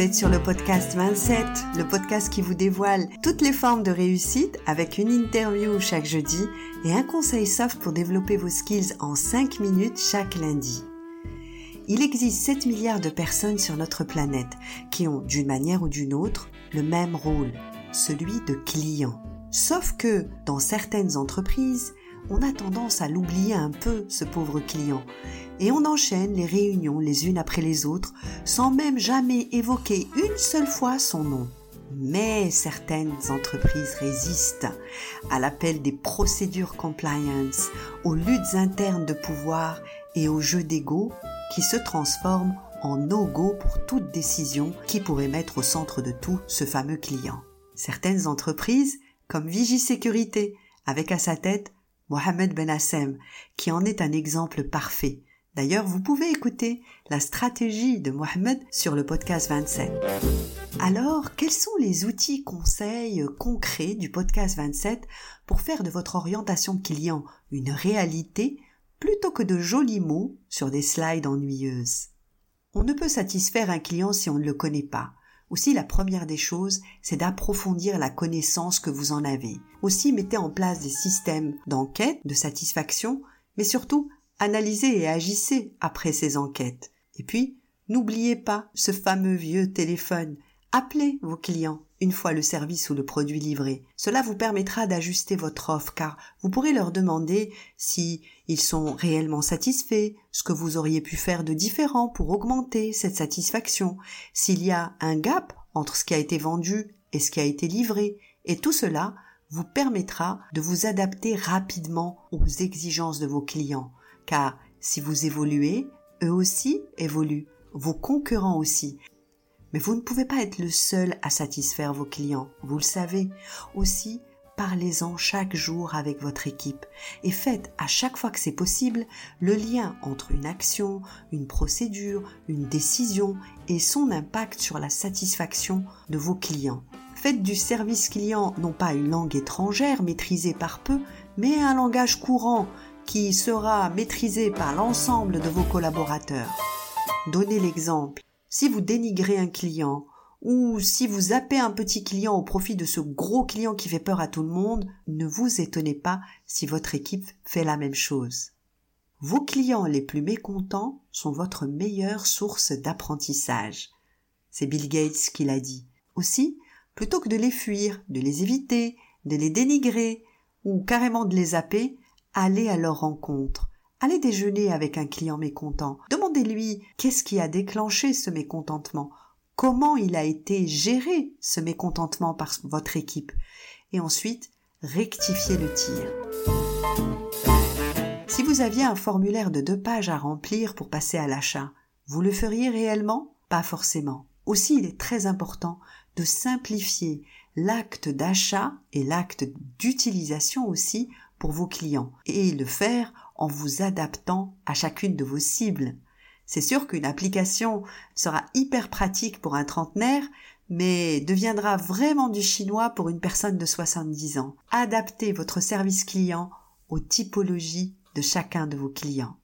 Vous êtes sur le podcast 27, le podcast qui vous dévoile toutes les formes de réussite avec une interview chaque jeudi et un conseil soft pour développer vos skills en 5 minutes chaque lundi. Il existe 7 milliards de personnes sur notre planète qui ont, d'une manière ou d'une autre, le même rôle, celui de client. Sauf que, dans certaines entreprises, on a tendance à l'oublier un peu, ce pauvre client, et on enchaîne les réunions les unes après les autres sans même jamais évoquer une seule fois son nom. Mais certaines entreprises résistent à l'appel des procédures compliance, aux luttes internes de pouvoir et aux jeux d'ego qui se transforment en no-go pour toute décision qui pourrait mettre au centre de tout ce fameux client. Certaines entreprises, comme Vigisécurité, avec à sa tête Mohamed Ben Hassem, qui en est un exemple parfait, D'ailleurs, vous pouvez écouter la stratégie de Mohamed sur le podcast 27. Alors, quels sont les outils, conseils concrets du podcast 27 pour faire de votre orientation client une réalité plutôt que de jolis mots sur des slides ennuyeuses? On ne peut satisfaire un client si on ne le connaît pas. Aussi, la première des choses, c'est d'approfondir la connaissance que vous en avez. Aussi, mettez en place des systèmes d'enquête, de satisfaction, mais surtout, analysez et agissez après ces enquêtes. Et puis, n'oubliez pas ce fameux vieux téléphone. Appelez vos clients une fois le service ou le produit livré. Cela vous permettra d'ajuster votre offre car vous pourrez leur demander si ils sont réellement satisfaits, ce que vous auriez pu faire de différent pour augmenter cette satisfaction, s'il y a un gap entre ce qui a été vendu et ce qui a été livré, et tout cela vous permettra de vous adapter rapidement aux exigences de vos clients car si vous évoluez, eux aussi évoluent, vos concurrents aussi. Mais vous ne pouvez pas être le seul à satisfaire vos clients, vous le savez. Aussi, parlez-en chaque jour avec votre équipe et faites à chaque fois que c'est possible le lien entre une action, une procédure, une décision et son impact sur la satisfaction de vos clients. Faites du service client non pas une langue étrangère maîtrisée par peu, mais un langage courant qui sera maîtrisé par l'ensemble de vos collaborateurs. Donnez l'exemple. Si vous dénigrez un client ou si vous zappez un petit client au profit de ce gros client qui fait peur à tout le monde, ne vous étonnez pas si votre équipe fait la même chose. Vos clients les plus mécontents sont votre meilleure source d'apprentissage. C'est Bill Gates qui l'a dit. Aussi, plutôt que de les fuir, de les éviter, de les dénigrer ou carrément de les zapper, Allez à leur rencontre. Allez déjeuner avec un client mécontent. Demandez-lui qu'est-ce qui a déclenché ce mécontentement? Comment il a été géré ce mécontentement par votre équipe? Et ensuite, rectifiez le tir. Si vous aviez un formulaire de deux pages à remplir pour passer à l'achat, vous le feriez réellement? Pas forcément. Aussi, il est très important de simplifier l'acte d'achat et l'acte d'utilisation aussi pour vos clients et le faire en vous adaptant à chacune de vos cibles. C'est sûr qu'une application sera hyper pratique pour un trentenaire, mais deviendra vraiment du chinois pour une personne de 70 ans. Adaptez votre service client aux typologies de chacun de vos clients.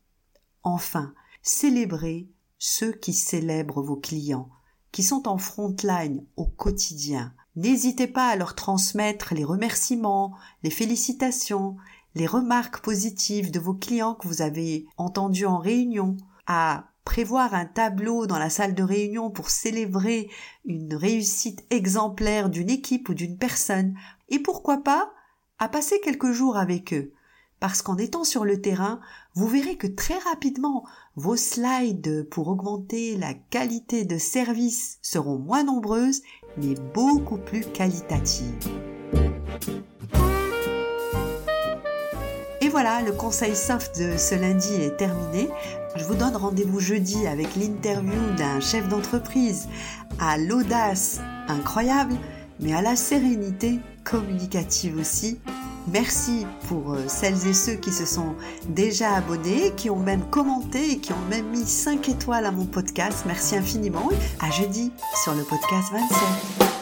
Enfin, célébrez ceux qui célèbrent vos clients, qui sont en front line au quotidien. N'hésitez pas à leur transmettre les remerciements, les félicitations, les remarques positives de vos clients que vous avez entendus en réunion, à prévoir un tableau dans la salle de réunion pour célébrer une réussite exemplaire d'une équipe ou d'une personne, et pourquoi pas à passer quelques jours avec eux. Parce qu'en étant sur le terrain, vous verrez que très rapidement, vos slides pour augmenter la qualité de service seront moins nombreuses mais beaucoup plus qualitative. Et voilà, le conseil soft de ce lundi est terminé. Je vous donne rendez-vous jeudi avec l'interview d'un chef d'entreprise à l'audace incroyable, mais à la sérénité communicative aussi. Merci pour euh, celles et ceux qui se sont déjà abonnés, qui ont même commenté et qui ont même mis 5 étoiles à mon podcast. Merci infiniment. À jeudi sur le podcast 27.